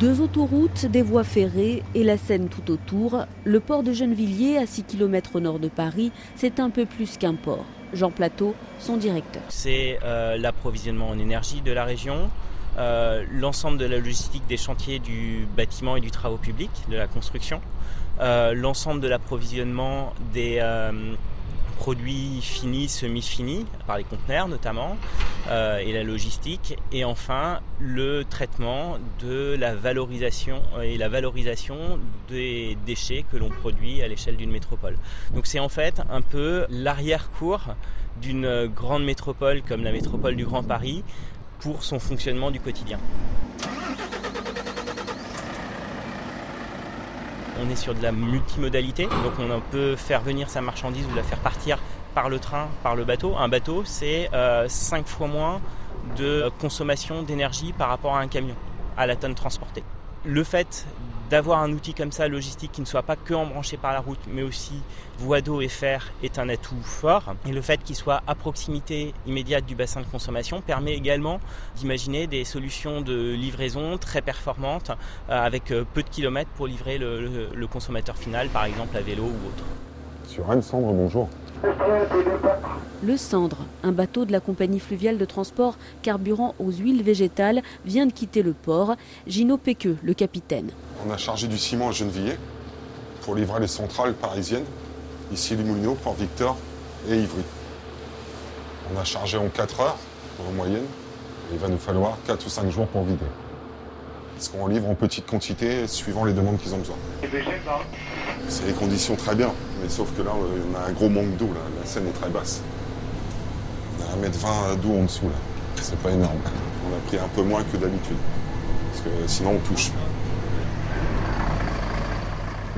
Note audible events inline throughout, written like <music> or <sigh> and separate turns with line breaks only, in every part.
Deux autoroutes, des voies ferrées et la Seine tout autour, le port de Gennevilliers, à 6 km au nord de Paris, c'est un peu plus qu'un port. Jean Plateau, son directeur.
C'est euh, l'approvisionnement en énergie de la région, euh, l'ensemble de la logistique des chantiers du bâtiment et du travaux public, de la construction, euh, l'ensemble de l'approvisionnement des produits finis, semi-finis, par les conteneurs notamment, euh, et la logistique, et enfin le traitement de la valorisation euh, et la valorisation des déchets que l'on produit à l'échelle d'une métropole. Donc c'est en fait un peu l'arrière-cour d'une grande métropole comme la métropole du Grand Paris pour son fonctionnement du quotidien. On est sur de la multimodalité, donc on peut faire venir sa marchandise ou la faire partir par le train, par le bateau. Un bateau, c'est 5 euh, fois moins de consommation d'énergie par rapport à un camion, à la tonne transportée. Le fait d'avoir un outil comme ça logistique qui ne soit pas que embranché par la route, mais aussi voie d'eau et fer est un atout fort. Et le fait qu'il soit à proximité immédiate du bassin de consommation permet également d'imaginer des solutions de livraison très performantes euh, avec euh, peu de kilomètres pour livrer le, consommateur final, par exemple à vélo ou autre.
Sur Anne Cendre, bonjour.
Le Cendre, un bateau de la compagnie fluviale de transport carburant aux huiles végétales, vient de quitter le port. Gino Péqueux, le capitaine.
On a chargé du ciment à Gennevilliers pour livrer les centrales parisiennes, ici les Moulineaux, Port-Victor et Ivry. On a chargé en 4 heures en moyenne. il va nous falloir 4 ou 5 jours pour vider. Parce qu'on livre en petite quantité suivant les demandes qu'ils ont besoin. C'est les conditions très bien, mais sauf que là, on a un gros manque d'eau. La Seine est très basse. On a 1m20 d'eau en dessous. là. C'est pas énorme. On a pris un peu moins que d'habitude. Parce que sinon, on touche.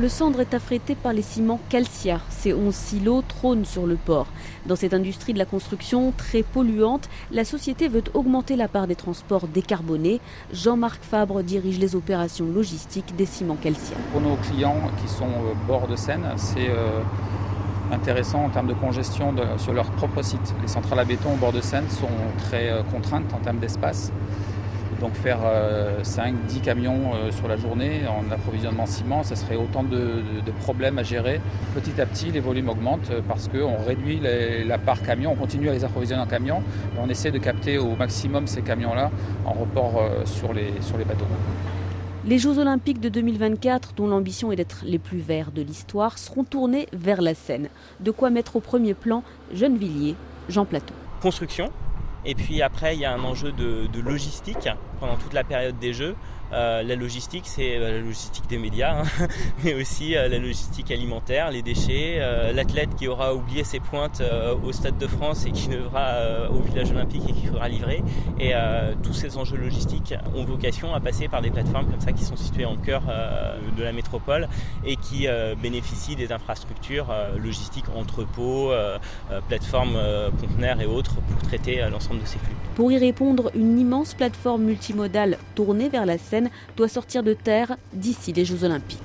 Le cendre est affrété par les ciments Calcia. Ces 11 silos trônent sur le port. Dans cette industrie de la construction très polluante, la société veut augmenter la part des transports décarbonés. Jean-Marc Fabre dirige les opérations logistiques des ciments Calcia.
Pour nos clients qui sont au bord de Seine, c'est euh, intéressant en termes de congestion sur leur propre site. Les centrales à béton au bord de Seine sont très euh, contraintes en termes d'espace. Donc faire 5-10 euh, camions euh, sur la journée en approvisionnement ciment, ce serait autant de, problèmes à gérer. Petit à petit, les volumes augmentent euh, parce qu'on réduit la part camion, on continue à les approvisionner en camion, on essaie de capter au maximum ces camions-là en report sur les, sur les bateaux.
Les Jeux Olympiques de 2024, dont l'ambition est d'être les plus verts de l'histoire, seront tournés vers la Seine. De quoi mettre au premier plan Gennevilliers, Jean Plateau.
Construction, et puis après, il y a un enjeu de, logistique pendant toute la période des Jeux. Euh, la logistique, c'est euh, la logistique des médias, hein, <laughs> mais aussi euh, la logistique alimentaire, les déchets, l'athlète qui aura oublié ses pointes au Stade de France et qui devra au village olympique et qui faudra livrer. Et tous ces enjeux logistiques ont vocation à passer par des plateformes comme ça qui sont situées en cœur de la métropole et qui bénéficient des infrastructures logistiques, entrepôts, plateformes conteneurs et autres pour traiter
Pour y répondre, une immense plateforme multimodale tournée vers la Seine doit sortir de terre d'ici les Jeux Olympiques.